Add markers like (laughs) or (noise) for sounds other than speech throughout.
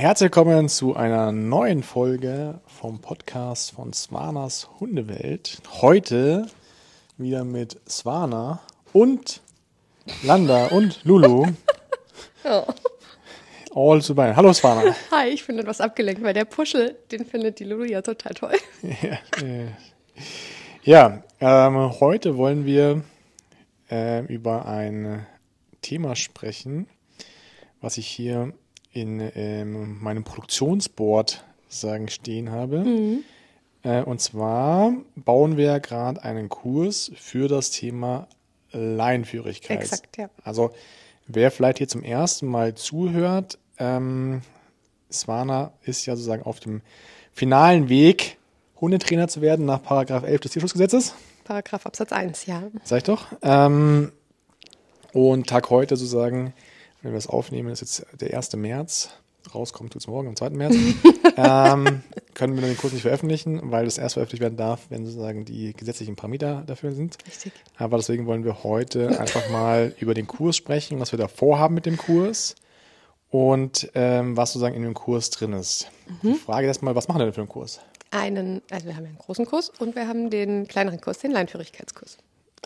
Herzlich willkommen zu einer neuen Folge vom Podcast von Swanas Hundewelt. Heute wieder mit Swana und Landa und Lulu. (laughs) Oh. All zu beiden. Hallo Swana. Hi, ich bin etwas abgelenkt, weil der Puschel, den findet die Lulu ja total toll. Ja, äh, ähm, heute wollen wir äh, über ein Thema sprechen, was ich hier in ähm, meinem Produktionsboard sagen stehen habe. Mhm. Äh, und zwar bauen wir gerade einen Kurs für das Thema Laienführigkeit. Exakt, ja. Also wer vielleicht hier zum ersten Mal zuhört, ähm, Swana ist ja sozusagen auf dem finalen Weg, Hundetrainer zu werden nach Paragraph 11 des Tierschutzgesetzes. Paragraph Absatz 1, ja. Sag ich doch. Ähm, und Tag heute sozusagen, wenn wir das aufnehmen, ist jetzt der 1. März. Rauskommt tut es morgen, am 2. März. (laughs) ähm, können wir den Kurs nicht veröffentlichen, weil das erst veröffentlicht werden darf, wenn sozusagen die gesetzlichen Parameter dafür sind. Richtig. Aber deswegen wollen wir heute einfach mal über den Kurs sprechen, was wir da vorhaben mit dem Kurs und ähm, was sozusagen in dem Kurs drin ist. Die Frage ist erstmal, was machen wir denn für einen Kurs? Einen, also wir haben einen großen Kurs und wir haben den kleineren Kurs, den Leinführigkeitskurs.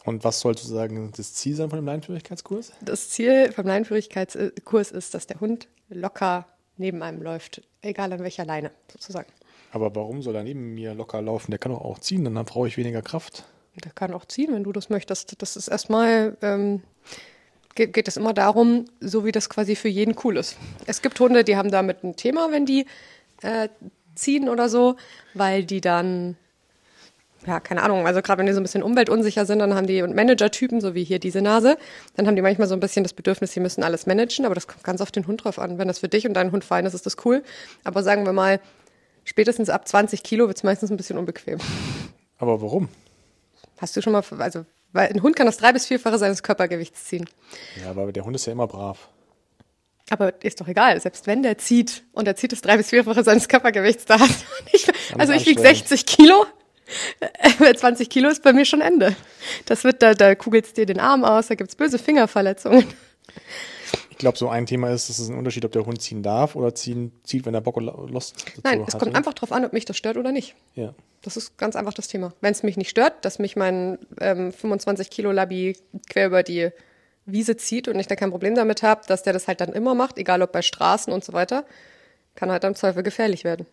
Und was soll sozusagen das Ziel sein von dem Leinführigkeitskurs? Das Ziel vom Leinführigkeitskurs ist, dass der Hund locker neben einem läuft, egal an welcher Leine sozusagen. Aber warum soll er neben mir locker laufen? Der kann doch auch ziehen, dann brauche ich weniger Kraft. Der kann auch ziehen, wenn du das möchtest. Das ist erstmal, ähm, geht, geht es immer darum, so wie das quasi für jeden cool ist. Es gibt Hunde, die haben damit ein Thema, wenn die äh, ziehen oder so, weil die dann, ja, keine Ahnung, also gerade wenn die so ein bisschen umweltunsicher sind, dann haben die und Manager-Typen, so wie hier diese Nase, dann haben die manchmal so ein bisschen das Bedürfnis, sie müssen alles managen, aber das kommt ganz auf den Hund drauf an. Wenn das für dich und deinen Hund fein ist, ist das cool. Aber sagen wir mal, spätestens ab 20 Kilo wird es meistens ein bisschen unbequem. Aber warum? Hast du schon mal, also, weil ein Hund kann das drei- bis vierfache seines Körpergewichts ziehen. Ja, aber der Hund ist ja immer brav. Aber ist doch egal, selbst wenn der zieht und er zieht das drei- bis vierfache seines Körpergewichts, da hast du nicht, also ich wiege anstrengend. 60 Kilo, äh, (laughs) 20 Kilo ist bei mir schon Ende. Das wird, da, da kugelst dir den Arm aus, da gibt's böse Fingerverletzungen. Ich glaube, so ein Thema ist, dass es ein Unterschied, ob der Hund ziehen darf oder ziehen, zieht, wenn er Bock und Lust dazu Nein, hat. es kommt einfach drauf an, ob mich das stört oder nicht. Ja. Das ist ganz einfach das Thema. Wenn es mich nicht stört, dass mich mein ähm, 25 Kilo Labi quer über die Wiese zieht und ich da kein Problem damit habe, dass der das halt dann immer macht, egal ob bei Straßen und so weiter, kann halt am Zweifel gefährlich werden.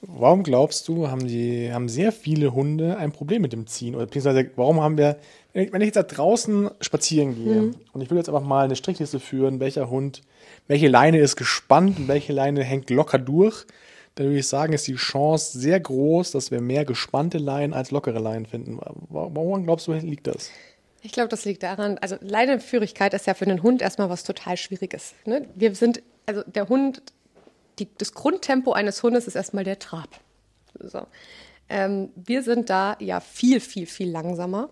Warum glaubst du, haben die, haben sehr viele Hunde ein Problem mit dem Ziehen? Oder beziehungsweise, warum haben wir, wenn ich, jetzt da draußen spazieren gehe Mhm. und ich will jetzt einfach mal eine Strichliste führen, welcher Hund, welche Leine ist gespannt und welche Leine hängt locker durch, dann würde ich sagen, ist die Chance sehr groß, dass wir mehr gespannte Leinen als lockere Leinen finden. Warum glaubst du, liegt das? Ich glaube, das liegt daran, also Leineführigkeit ist ja für einen Hund erstmal was total Schwieriges. Ne? Wir sind, also der Hund, die, das Grundtempo eines Hundes ist erstmal der Trab. So. Ähm, wir sind da ja viel, viel, viel langsamer.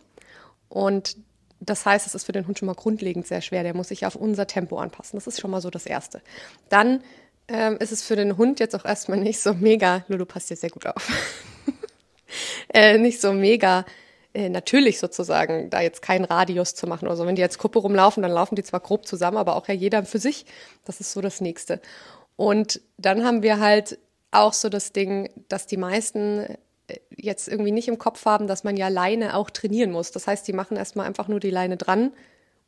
Und das heißt, es ist für den Hund schon mal grundlegend sehr schwer. Der muss sich auf unser Tempo anpassen. Das ist schon mal so das Erste. Dann ähm, ist es für den Hund jetzt auch erstmal nicht so mega, Lulu passt dir sehr gut auf, (laughs) äh, nicht so mega äh, natürlich sozusagen, da jetzt keinen Radius zu machen oder so. Wenn die als Gruppe rumlaufen, dann laufen die zwar grob zusammen, aber auch ja jeder für sich. Das ist so das Nächste. Und dann haben wir halt auch so das Ding, dass die meisten äh, jetzt irgendwie nicht im Kopf haben, dass man ja Leine auch trainieren muss. Das heißt, die machen erstmal einfach nur die Leine dran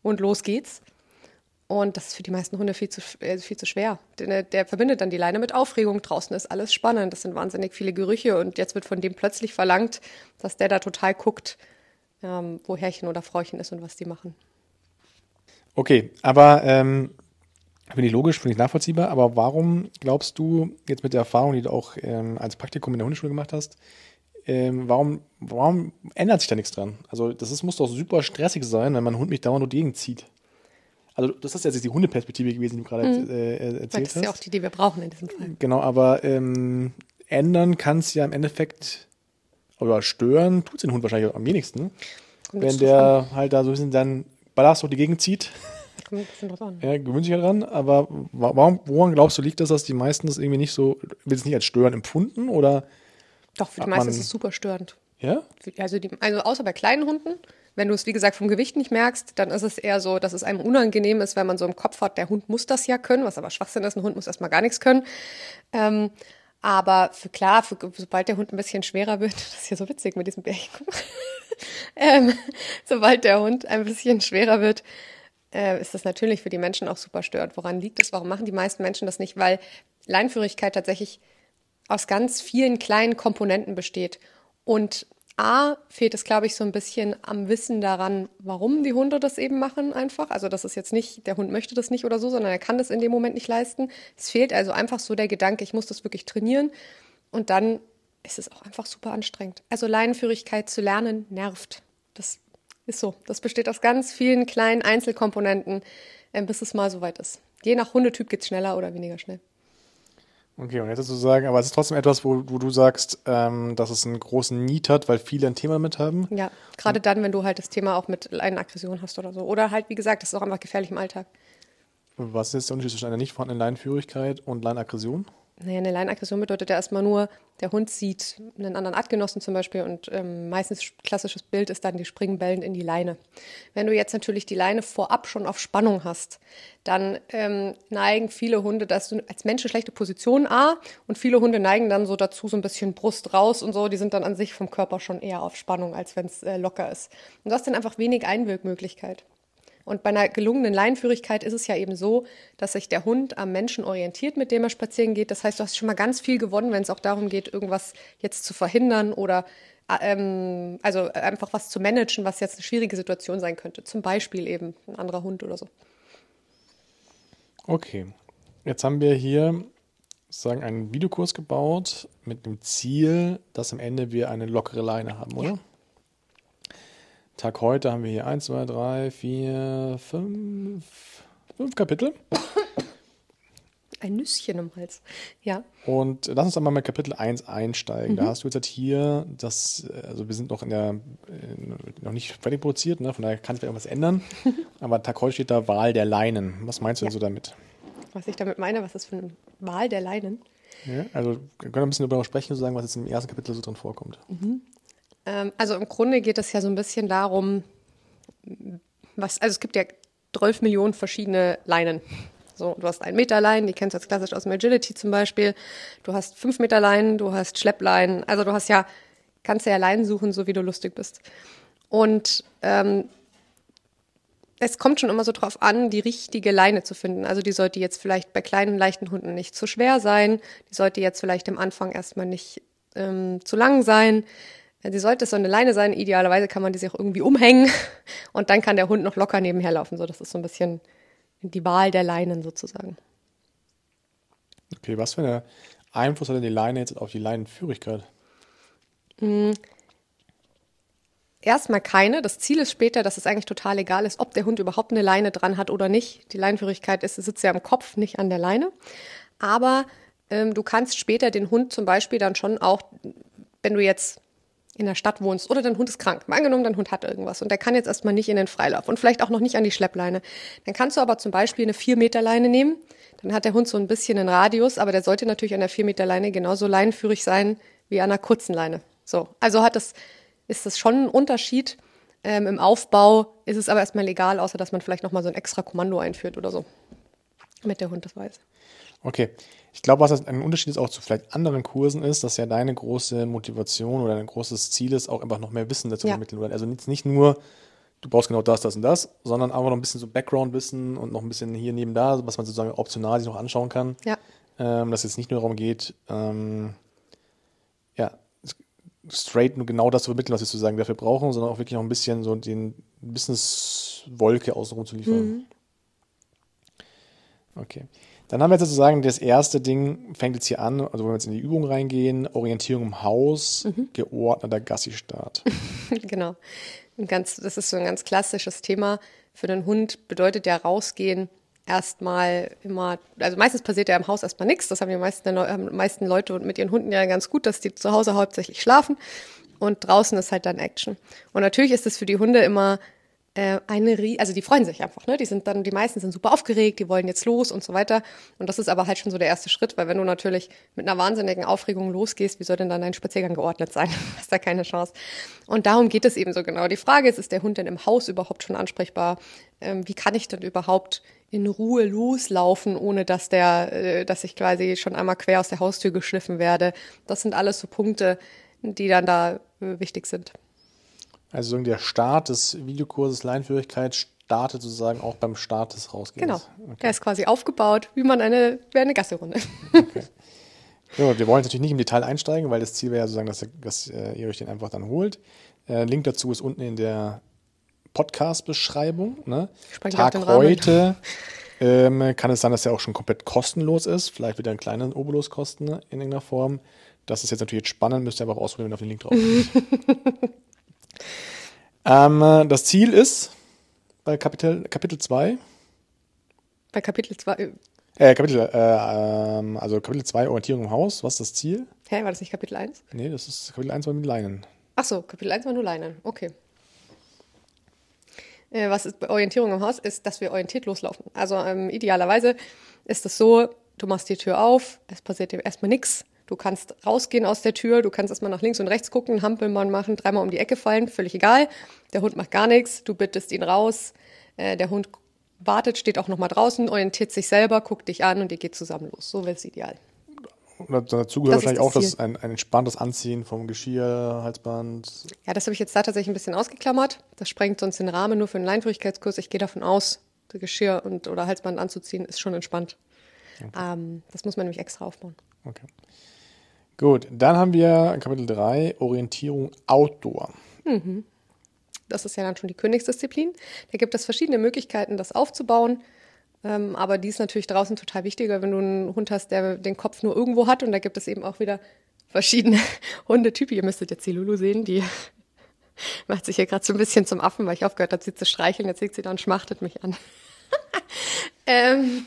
und los geht's. Und das ist für die meisten Hunde viel zu, äh, viel zu schwer. Der, der verbindet dann die Leine mit Aufregung. Draußen ist alles spannend. Das sind wahnsinnig viele Gerüche. Und jetzt wird von dem plötzlich verlangt, dass der da total guckt, ähm, wo Herrchen oder Frauchen ist und was die machen. Okay, aber ähm, finde ich logisch, finde ich nachvollziehbar, aber warum glaubst du, jetzt mit der Erfahrung, die du auch ähm, als Praktikum in der Hundeschule gemacht hast, ähm, warum, warum ändert sich da nichts dran? Also das ist, muss doch super stressig sein, wenn mein Hund mich dauernd durch die Gegend zieht. Also das ist jetzt die Hundeperspektive gewesen, die du gerade äh, Weil erzählt das ist ja auch hast. die, die wir brauchen in diesem Fall. Genau, aber ähm, ändern kann es ja im Endeffekt, oder stören tut es den Hund wahrscheinlich am wenigsten. Kommt Wenn der halt da so ein bisschen dann Ballast durch die Gegend zieht, an. Kommt ein bisschen drauf an. ja, gewöhnt sich ja dran, aber wa- warum, woran glaubst du, liegt das, dass die meisten das irgendwie nicht so, will es nicht als Stören empfunden oder, Doch, für die meisten ist es super störend. ja? Also, die, also außer bei kleinen Hunden, Wenn du es, wie gesagt, vom Gewicht nicht merkst, dann ist es eher so, dass es einem unangenehm ist, wenn man so im Kopf hat, der Hund muss das ja können, was aber Schwachsinn ist, ein Hund muss erstmal gar nichts können. Ähm, aber für klar, für, sobald der Hund ein bisschen schwerer wird, (laughs) das ist hier so witzig mit diesem Bärchen, (laughs) ähm, sobald der Hund ein bisschen schwerer wird, äh, ist das natürlich für die Menschen auch super stört. Woran liegt es? Warum machen die meisten Menschen das nicht? Weil Leinführigkeit tatsächlich aus ganz vielen kleinen Komponenten besteht. Und A, fehlt es, glaube ich, so ein bisschen am Wissen daran, warum die Hunde das eben machen einfach. Also das ist jetzt nicht, der Hund möchte das nicht oder so, sondern er kann das in dem Moment nicht leisten. Es fehlt also einfach so der Gedanke, ich muss das wirklich trainieren. Und dann ist es auch einfach super anstrengend. Also Leinenführigkeit zu lernen nervt. Das ist so. Das besteht aus ganz vielen kleinen Einzelkomponenten, äh, bis es mal soweit ist. Je nach Hundetyp geht es schneller oder weniger schnell. Okay, und jetzt sozusagen, aber es ist trotzdem etwas, wo, wo du sagst, ähm, dass es einen großen Need hat, weil viele ein Thema damit haben. Ja, gerade dann, wenn du halt das Thema auch mit Leinenaggression hast oder so. Oder halt, wie gesagt, das ist auch einfach gefährlich im Alltag. Was ist jetzt der Unterschied zwischen einer nicht vorhandenen Leinenführigkeit und Leinenaggression? Naja, eine Leinenaggression bedeutet ja erstmal nur, der Hund sieht einen anderen Artgenossen zum Beispiel und ähm, meistens klassisches Bild ist dann, die springen bellend in die Leine. Wenn du jetzt natürlich die Leine vorab schon auf Spannung hast, dann ähm, neigen viele Hunde, dass du als Mensch eine schlechte Position A und viele Hunde neigen dann so dazu so ein bisschen Brust raus und so, die sind dann an sich vom Körper schon eher auf Spannung, als wenn es äh, locker ist. Und du hast dann einfach wenig Einwirkmöglichkeit. Und bei einer gelungenen Leinführigkeit ist es ja eben so, dass sich der Hund am Menschen orientiert, mit dem er spazieren geht. Das heißt, du hast schon mal ganz viel gewonnen, wenn es auch darum geht, irgendwas jetzt zu verhindern oder ähm, also einfach was zu managen, was jetzt eine schwierige Situation sein könnte. Zum Beispiel eben ein anderer Hund oder so. Okay, jetzt haben wir hier sozusagen einen Videokurs gebaut mit dem Ziel, dass am Ende wir eine lockere Leine haben, oder? Ja. Tag heute haben wir hier 1, 2, 3, 4, 5, 5 Kapitel. (coughs) Ein Nüsschen im Hals. Ja. Und lass uns einmal mit Kapitel 1 einsteigen. Mhm. Da hast du jetzt halt hier das, also wir sind noch in der, noch nicht fertig produziert, ne? von daher kann sich irgendwas ändern. (laughs) Aber Tag heute steht da Wahl der Leinen. Was meinst du ja. denn so damit? Was ich damit meine, was ist für eine Wahl der Leinen? Ja, also wir können ein bisschen darüber sprechen, sozusagen, was jetzt im ersten Kapitel so drin vorkommt. Mhm. Ähm, also im Grunde geht es ja so ein bisschen darum, was, also es gibt ja 12 Millionen verschiedene Leinen. So, du hast ein Meter Leinen, die kennst du jetzt klassisch aus dem Agility zum Beispiel. Du hast fünf Meter Leinen, du hast Schleppleinen. Also du hast ja, kannst ja Leinen suchen, so wie du lustig bist. Und ähm, es kommt schon immer so drauf an, die richtige Leine zu finden. Also die sollte jetzt vielleicht bei kleinen, leichten Hunden nicht zu schwer sein. Die sollte jetzt vielleicht am Anfang erstmal nicht ähm, zu lang sein. Sie sollte so eine Leine sein. Idealerweise kann man die sich auch irgendwie umhängen (laughs) und dann kann der Hund noch locker nebenher laufen. So, das ist so ein bisschen die Wahl der Leinen sozusagen. Okay, was für einen Einfluss hat denn die Leine jetzt auf die Leinenführigkeit? Mhm. Erstmal keine. Das Ziel ist später, dass es eigentlich total egal ist, ob der Hund überhaupt eine Leine dran hat oder nicht. Die Leinenführigkeit ist, sitzt ja im Kopf, nicht an der Leine. Aber ähm, du kannst später den Hund zum Beispiel dann schon auch, wenn du jetzt in der Stadt wohnst oder dein Hund ist krank. Mal angenommen, dein Hund hat irgendwas und der kann jetzt erstmal nicht in den Freilauf und vielleicht auch noch nicht an die Schleppleine. Dann kannst du aber zum Beispiel eine 4-Meter-Leine nehmen. Dann hat der Hund so ein bisschen einen Radius, aber der sollte natürlich an der 4-Meter-Leine genauso leinenführig sein wie an einer kurzen Leine. So, also hat das, ist das schon ein Unterschied. Ähm, Im Aufbau ist es aber erstmal legal, außer dass man vielleicht nochmal so ein extra Kommando einführt oder so. Mit der Hund das weiß. Okay. Ich glaube, was ein Unterschied ist auch zu vielleicht anderen Kursen ist, dass ja deine große Motivation oder ein großes Ziel ist, auch einfach noch mehr Wissen dazu ja. vermitteln. Also nicht nur, du brauchst genau das, das und das, sondern einfach noch ein bisschen so Background-Wissen und noch ein bisschen hier neben da, was man sozusagen optional sich noch anschauen kann. Ja. Ähm, dass es jetzt nicht nur darum geht, ähm, ja, straight nur genau das zu vermitteln, was wir sozusagen dafür brauchen, sondern auch wirklich noch ein bisschen so den Business-Wolke außenrum zu liefern. Mhm. Okay. Dann haben wir jetzt sozusagen das erste Ding, fängt jetzt hier an, also wenn wir jetzt in die Übung reingehen, Orientierung im Haus, mhm. geordneter Gassi-Start. (laughs) genau. ganz, das ist so ein ganz klassisches Thema. Für den Hund bedeutet ja rausgehen erstmal immer, also meistens passiert ja im Haus erstmal nichts. Das haben die meisten, haben meisten Leute mit ihren Hunden ja ganz gut, dass die zu Hause hauptsächlich schlafen. Und draußen ist halt dann Action. Und natürlich ist es für die Hunde immer äh, eine, also die freuen sich einfach, ne? Die sind dann, die meisten sind super aufgeregt, die wollen jetzt los und so weiter. Und das ist aber halt schon so der erste Schritt, weil wenn du natürlich mit einer wahnsinnigen Aufregung losgehst, wie soll denn dann dein Spaziergang geordnet sein? (laughs) Hast da keine Chance. Und darum geht es eben so genau. Die Frage ist, ist der Hund denn im Haus überhaupt schon ansprechbar? Ähm, wie kann ich denn überhaupt in Ruhe loslaufen, ohne dass der, äh, dass ich quasi schon einmal quer aus der Haustür geschliffen werde? Das sind alles so Punkte, die dann da äh, wichtig sind. Also der Start des Videokurses Leinführigkeit startet sozusagen auch beim Start des Rausgehens. Genau. Okay. Er ist quasi aufgebaut, wie man eine, wie eine Gasserunde. Okay. Ja, wir wollen jetzt natürlich nicht im Detail einsteigen, weil das Ziel wäre ja sozusagen, dass, dass äh, ihr euch den einfach dann holt. Äh, Link dazu ist unten in der Podcast-Beschreibung. Ne? Tag heute ähm, kann es sein, dass er auch schon komplett kostenlos ist. Vielleicht wieder einen kleinen Obolus kosten in irgendeiner Form. Das ist jetzt natürlich jetzt spannend, müsst ihr einfach ausprobieren, wenn ihr auf den Link drauf. (laughs) Ähm, das Ziel ist bei Kapitel, Kapitel 2. Bei Kapitel 2. Äh, äh, Kapitel, äh, ähm, also Kapitel 2 Orientierung im Haus. Was ist das Ziel? Hä, war das nicht Kapitel 1? Nee, das ist Kapitel 1 war mit Leinen. Ach so, Kapitel 1 war nur Leinen. Okay. Äh, was ist bei Orientierung im Haus? Ist, dass wir orientiert loslaufen. Also ähm, idealerweise ist es so, du machst die Tür auf, es passiert dir erstmal nichts Du kannst rausgehen aus der Tür, du kannst erstmal nach links und rechts gucken, Hampelmann machen, dreimal um die Ecke fallen, völlig egal. Der Hund macht gar nichts, du bittest ihn raus. Äh, der Hund wartet, steht auch nochmal draußen, orientiert sich selber, guckt dich an und ihr geht zusammen los. So wäre es ideal. Und dazu gehört das wahrscheinlich auch das ein, ein entspanntes Anziehen vom Geschirr, Halsband. Ja, das habe ich jetzt da tatsächlich ein bisschen ausgeklammert. Das sprengt sonst den Rahmen nur für einen Leinführigkeitskurs. Ich gehe davon aus, Geschirr und oder Halsband anzuziehen ist schon entspannt. Okay. Ähm, das muss man nämlich extra aufbauen. Okay. Gut, dann haben wir Kapitel 3, Orientierung Outdoor. Mhm. Das ist ja dann schon die Königsdisziplin. Da gibt es verschiedene Möglichkeiten, das aufzubauen. Ähm, aber die ist natürlich draußen total wichtiger, wenn du einen Hund hast, der den Kopf nur irgendwo hat. Und da gibt es eben auch wieder verschiedene (laughs) Hundetypen. Ihr müsstet jetzt die Lulu sehen, die (laughs) macht sich hier gerade so ein bisschen zum Affen, weil ich aufgehört habe, sie zu streicheln. Jetzt liegt sie da und schmachtet mich an. (laughs) ähm,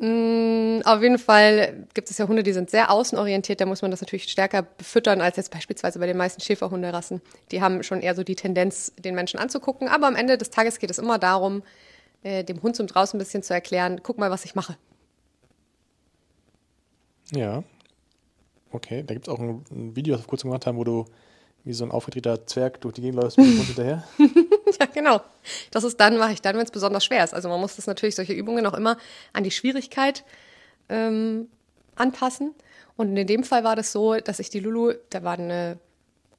auf jeden Fall gibt es ja Hunde, die sind sehr außenorientiert. Da muss man das natürlich stärker befüttern als jetzt beispielsweise bei den meisten Schäferhunderassen. Die haben schon eher so die Tendenz, den Menschen anzugucken. Aber am Ende des Tages geht es immer darum, äh, dem Hund zum draußen ein bisschen zu erklären, guck mal, was ich mache. Ja. Okay, da gibt es auch ein, ein Video, das wir kurz gemacht haben, wo du wie so ein aufgedrehter Zwerg durch die Gegend läufst mit dem Hund hinterher. (laughs) (laughs) ja, genau. Das ist dann, mache ich dann, wenn es besonders schwer ist. Also man muss das natürlich, solche Übungen auch immer an die Schwierigkeit ähm, anpassen. Und in dem Fall war das so, dass ich die Lulu, da war eine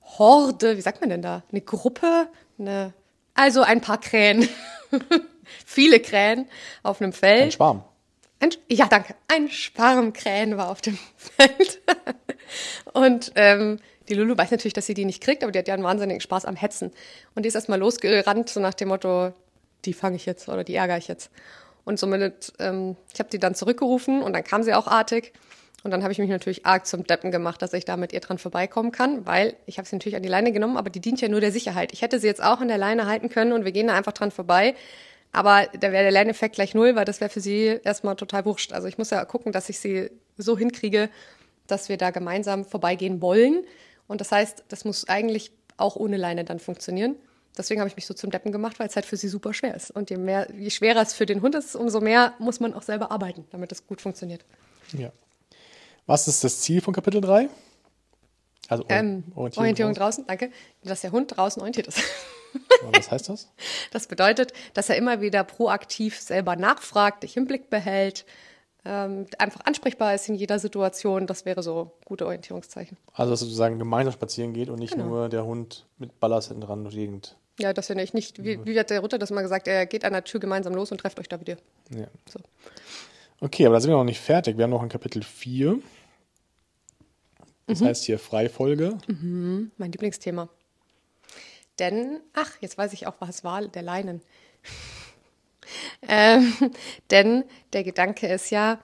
Horde, wie sagt man denn da? Eine Gruppe, eine, also ein paar Krähen. (laughs) Viele Krähen auf einem Feld. Ein Schwarm. Ein, ja, danke. Ein Schwarm Krähen war auf dem (laughs) Feld. Und ähm, die Lulu weiß natürlich, dass sie die nicht kriegt, aber die hat ja einen wahnsinnigen Spaß am Hetzen. Und die ist erstmal losgerannt, so nach dem Motto, die fange ich jetzt oder die ärgere ich jetzt. Und somit, ähm, ich habe die dann zurückgerufen und dann kam sie auch artig. Und dann habe ich mich natürlich arg zum Deppen gemacht, dass ich da mit ihr dran vorbeikommen kann, weil ich habe sie natürlich an die Leine genommen, aber die dient ja nur der Sicherheit. Ich hätte sie jetzt auch an der Leine halten können und wir gehen da einfach dran vorbei. Aber da wäre der Lerneffekt gleich null, weil das wäre für sie erstmal total wurscht. Also ich muss ja gucken, dass ich sie so hinkriege, dass wir da gemeinsam vorbeigehen wollen. Und das heißt, das muss eigentlich auch ohne Leine dann funktionieren. Deswegen habe ich mich so zum Deppen gemacht, weil es halt für sie super schwer ist. Und je, mehr, je schwerer es für den Hund ist, umso mehr muss man auch selber arbeiten, damit es gut funktioniert. Ja. Was ist das Ziel von Kapitel 3? Also ähm, Orientierung, Orientierung draußen. danke. Dass der Hund draußen orientiert ist. Was heißt das? (laughs) Das bedeutet, dass er immer wieder proaktiv selber nachfragt, dich im Blick behält, ähm, einfach ansprechbar ist in jeder Situation. Das wäre so gute Orientierungszeichen. Also, dass sozusagen gemeinsam spazieren geht und nicht genau. nur der Hund mit Ballast hinten dran durch die Gegend. Ja, das ja nicht. nicht wie, wie hat der Ritter das mal gesagt? Er geht an der Tür gemeinsam los und trefft euch da wieder. Ja. So. Okay, aber da sind wir noch nicht fertig. Wir haben noch ein Kapitel 4. Das mhm. heißt hier Freifolge. Mhm, mein Lieblingsthema. Denn, ach, jetzt weiß ich auch, was war der Leinen. Ähm, denn der Gedanke ist ja,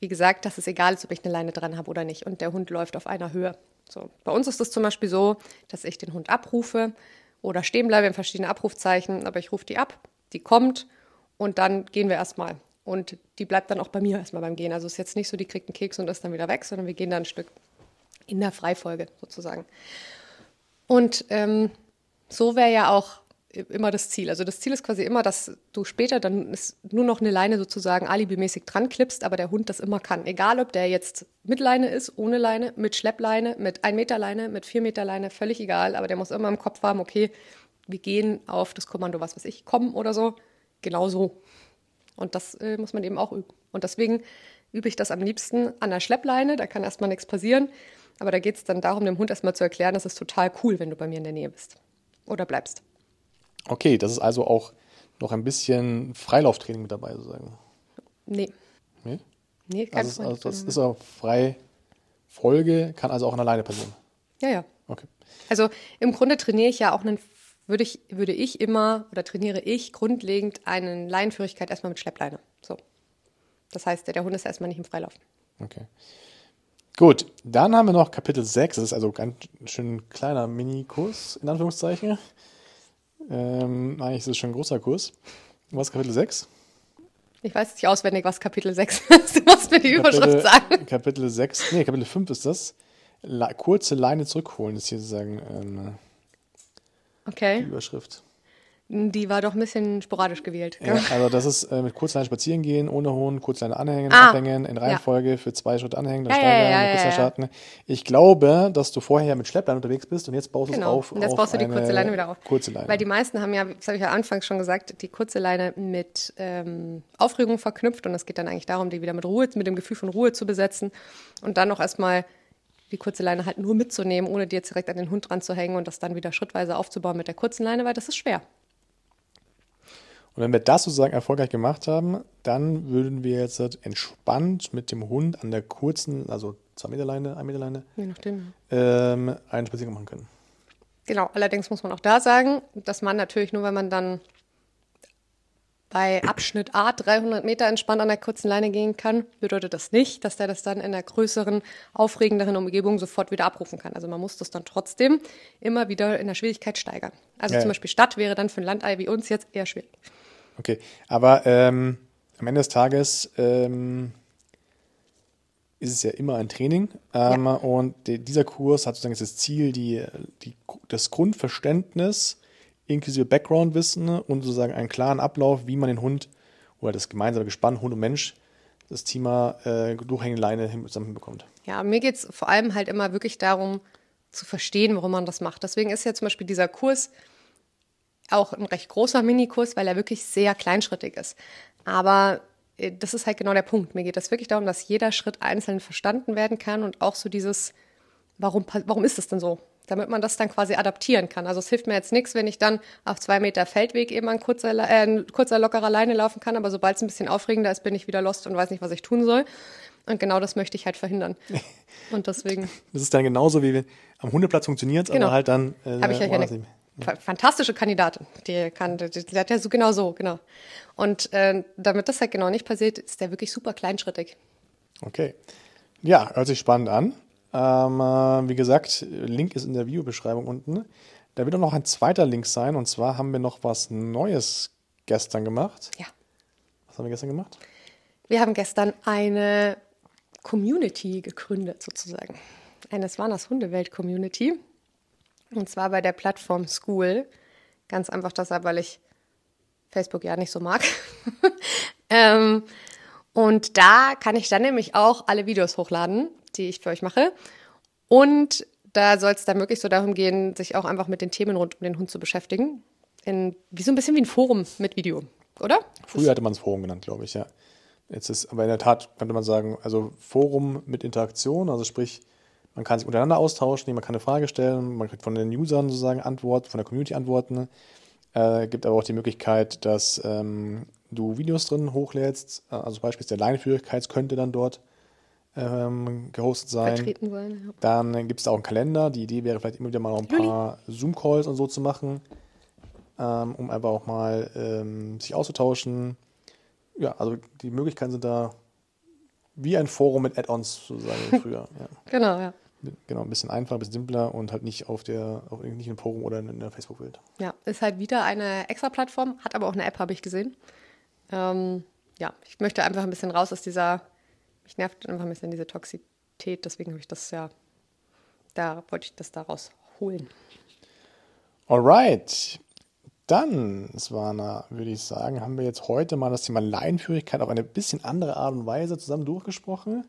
wie gesagt, dass es egal ist, ob ich eine Leine dran habe oder nicht. Und der Hund läuft auf einer Höhe. So. Bei uns ist es zum Beispiel so, dass ich den Hund abrufe oder stehen bleibe in verschiedenen Abrufzeichen, aber ich rufe die ab, die kommt und dann gehen wir erstmal. Und die bleibt dann auch bei mir erstmal beim Gehen. Also es ist jetzt nicht so, die kriegt einen Keks und ist dann wieder weg, sondern wir gehen dann ein Stück in der Freifolge sozusagen. Und ähm, So wäre ja auch immer das Ziel. Also das Ziel ist quasi immer, dass du später dann nur noch eine Leine sozusagen alibimäßig dran klippst, aber der Hund das immer kann. Egal, ob der jetzt mit Leine ist, ohne Leine, mit Schleppleine, mit 1 Meter Leine, mit 4 Meter Leine, völlig egal. Aber der muss immer im Kopf haben, okay, wir gehen auf das Kommando, was weiß ich, kommen oder so, genau so. Und das äh, muss man eben auch üben. Und deswegen übe ich das am liebsten an der Schleppleine, da kann erstmal nichts passieren. Aber da geht es dann darum, dem Hund erstmal zu erklären, das ist total cool, wenn du bei mir in der Nähe bist. Oder bleibst. Okay, das ist also auch noch ein bisschen Freilauftraining mit dabei, sozusagen. Nee. Nee? Nee, kein also, also das ist auch frei Folge, kann also auch an alleine passieren. Ja, ja. Okay. Also im Grunde trainiere ich ja auch einen, würde ich, würde ich immer oder trainiere ich grundlegend eine Leinenführigkeit erstmal mit Schleppleine. So. Das heißt, der Hund ist erstmal nicht im Freilaufen. Okay. Gut, dann haben wir noch Kapitel 6. Das ist also ganz schön kleiner Mini-Kurs, in Anführungszeichen. Ähm, eigentlich ist es schon ein großer Kurs. Was ist Kapitel 6? Ich weiß nicht auswendig, was Kapitel 6 (laughs) ist. Du musst mir die Überschrift Kapitel, sagen. Kapitel 6, nee, Kapitel 5 ist das. La kurze Leine zurückholen ist hier sozusagen ähm, die Okay. Überschrift. Die war doch ein bisschen sporadisch gewählt. Ja, also das ist äh, mit Kurzleine spazieren gehen, ohne Hund, Kurzleine anhängen, Ah, abhängen, in Reihenfolge für zwei Schritte anhängen, dann Ja, ja, steigern, ja, ja, Kurzleine ja. starten. Ich glaube, dass du vorher mit Schlepplein unterwegs bist und jetzt baust du es Genau. auf Und jetzt auf baust du die kurze Leine wieder auf. Kurze Leine. Weil die meisten haben ja, das habe ich ja anfangs schon gesagt, die kurze Leine mit ähm, Aufregung verknüpft und es geht dann eigentlich darum, die wieder mit Ruhe, mit dem Gefühl von Ruhe zu besetzen und dann noch erstmal die kurze Leine halt nur mitzunehmen, ohne die jetzt direkt an den Hund dran zu hängen und das dann wieder schrittweise aufzubauen mit der kurzen Leine, weil das ist schwer. Und wenn wir das sozusagen erfolgreich gemacht haben, dann würden wir jetzt halt entspannt mit dem Hund an der kurzen, also 2 Meter Leine, 1 Meter Leine, Je nachdem. ähm, einen Spaziergang machen können. Genau, allerdings muss man auch da sagen, dass man natürlich nur, wenn man dann bei Abschnitt A 300 Meter entspannt an der kurzen Leine gehen kann, bedeutet das nicht, dass der das dann in der größeren, aufregenderen Umgebung sofort wieder abrufen kann. Also man muss das dann trotzdem immer wieder in der Schwierigkeit steigern. Also Ja, zum. Beispiel Stadt wäre dann für ein Landei wie uns jetzt eher schwierig. Okay, aber ähm, am Ende des Tages ähm, ist es ja immer ein Training ähm, Ja. und die, dieser Kurs hat sozusagen das Ziel, die, die, das Grundverständnis inklusive Background-Wissen und sozusagen einen klaren Ablauf, wie man den Hund oder das gemeinsame Gespann Hund und Mensch das Thema äh, durchhängende Leine zusammen hinbekommt. Ja, mir geht es vor allem halt immer wirklich darum, zu verstehen, warum man das macht. Deswegen ist ja zum Beispiel dieser Kurs auch ein recht großer Minikurs, weil er wirklich sehr kleinschrittig ist. Aber äh, das ist halt genau der Punkt. Mir geht es wirklich darum, dass jeder Schritt einzeln verstanden werden kann und auch so dieses, warum, warum ist es denn so? Damit man das dann quasi adaptieren kann. Also es hilft mir jetzt nichts, wenn ich dann auf zwei Meter Feldweg eben an kurzer, äh, ein kurzer lockerer Leine laufen kann, aber sobald es ein bisschen aufregender ist, bin ich wieder lost und weiß nicht, was ich tun soll. Und genau das möchte ich halt verhindern. (laughs) Und deswegen Das ist dann genauso wie am Hundeplatz funktioniert, Genau. aber halt dann äh, habe ich ja hier eine fantastische Kandidatin. Die kann, die, die hat ja so genau so, genau. Und äh, damit das halt genau nicht passiert, ist der wirklich super kleinschrittig. Okay. Ja, hört sich spannend an. Ähm, äh, wie gesagt, Link ist in der Videobeschreibung unten. Da wird auch noch ein zweiter Link sein. Und zwar haben wir noch was Neues gestern gemacht. Ja. Was haben wir gestern gemacht? Wir haben gestern eine Community gegründet, sozusagen. Eine Swanas Hundewelt Community. Und zwar bei der Plattform School. Ganz einfach deshalb, weil ich Facebook ja nicht so mag. (laughs) ähm, und da kann ich dann nämlich auch alle Videos hochladen, die ich für euch mache. Und da soll es dann wirklich so darum gehen, sich auch einfach mit den Themen rund um den Hund zu beschäftigen. In, wie so ein bisschen wie ein Forum mit Video, oder? Früher hatte man es Forum genannt, glaube ich, ja. Jetzt ist, aber in der Tat könnte man sagen, also Forum mit Interaktion, also sprich, man kann sich untereinander austauschen, man kann eine Frage stellen, man kriegt von den Usern sozusagen Antworten, von der Community Antworten. Äh, gibt aber auch die Möglichkeit, dass ähm, du Videos drin hochlädst, äh, also beispielsweise der Leinenführigkeit könnte dann dort ähm, gehostet sein. Vertreten sein. Ja. Dann gibt es da auch einen Kalender. Die Idee wäre vielleicht immer wieder mal noch ein paar Zoom-Calls und so zu machen, ähm, um einfach auch mal ähm, sich auszutauschen. Ja, also die Möglichkeiten sind da wie ein Forum mit Add-ons sozusagen (laughs) früher. Ja. Genau, ja. Genau, ein bisschen einfacher, ein bisschen simpler und halt nicht auf der, auf nicht im Forum oder in der Facebook-Welt. Ja, ist halt wieder eine extra Plattform, hat aber auch eine App, habe ich gesehen. Ähm, ja, ich möchte einfach ein bisschen raus aus dieser, mich nervt einfach ein bisschen diese Toxität, deswegen habe ich das ja, da wollte ich das daraus holen. Alright. Dann, Svana, würde ich sagen, haben wir jetzt heute mal das Thema Leinenführigkeit auf eine bisschen andere Art und Weise zusammen durchgesprochen.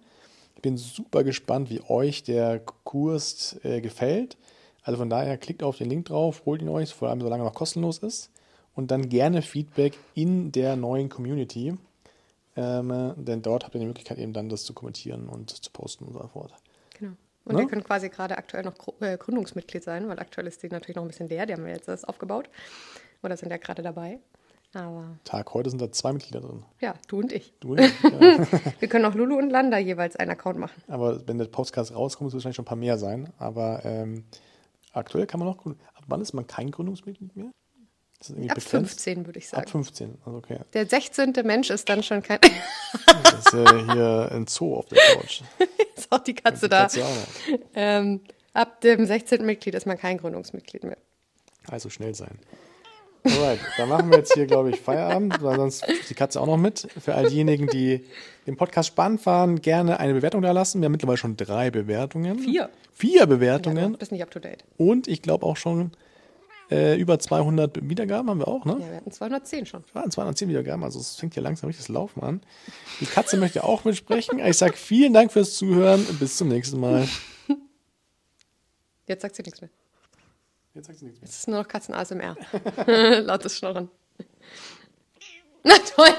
Ich bin super gespannt, wie euch der Kurs äh, gefällt. Also von daher klickt auf den Link drauf, holt ihn euch, vor allem solange er noch kostenlos ist. Und dann gerne Feedback in der neuen Community. Ähm, denn dort habt ihr die Möglichkeit, eben dann das zu kommentieren und zu posten und so fort. Genau. Und Ne? ihr könnt quasi gerade aktuell noch äh, Gründungsmitglied sein, weil aktuell ist die natürlich noch ein bisschen leer. Die haben wir jetzt erst aufgebaut. Oder sind ja gerade dabei. Aber Tag heute sind da zwei Mitglieder drin. ja, du und ich. Du, ja. (laughs) Wir können auch Lulu und Landa jeweils einen Account machen. Aber wenn der Podcast rauskommt, muss es wahrscheinlich schon ein paar mehr sein. Aber ähm, aktuell kann man noch gründen. Ab wann ist man kein Gründungsmitglied mehr? Ab begrenzt? 15 würde ich sagen. Ab 15, also okay. Der 16. Mensch ist dann schon kein. (laughs) Das ist äh, hier ein Zoo auf der Couch. (laughs) ist auch die Katze Die da. Katze auch. Ähm, ab dem 16. Mitglied ist man kein Gründungsmitglied mehr. Also schnell sein. Alright, dann machen wir jetzt hier, glaube ich, Feierabend, weil sonst ist die Katze auch noch mit. Für all diejenigen, die den Podcast spannend fanden, gerne eine Bewertung da lassen. Wir haben mittlerweile schon drei Bewertungen. Vier. Vier Ja, Bewertungen. du bist nicht up to date. Und ich glaube auch schon äh, über 200 Wiedergaben haben wir auch, ne? Ja, wir hatten 210 schon. waren 210 Wiedergaben, also es fängt hier langsam richtig das Laufen an. Die Katze möchte auch mitsprechen. Ich sage vielen Dank fürs Zuhören und bis zum nächsten Mal. Jetzt sagt sie nichts mehr. Jetzt sagt sie nichts mehr. Es ist nur noch Katzen-ASMR. (laughs) Lautes Schnorren. (laughs) Na toll.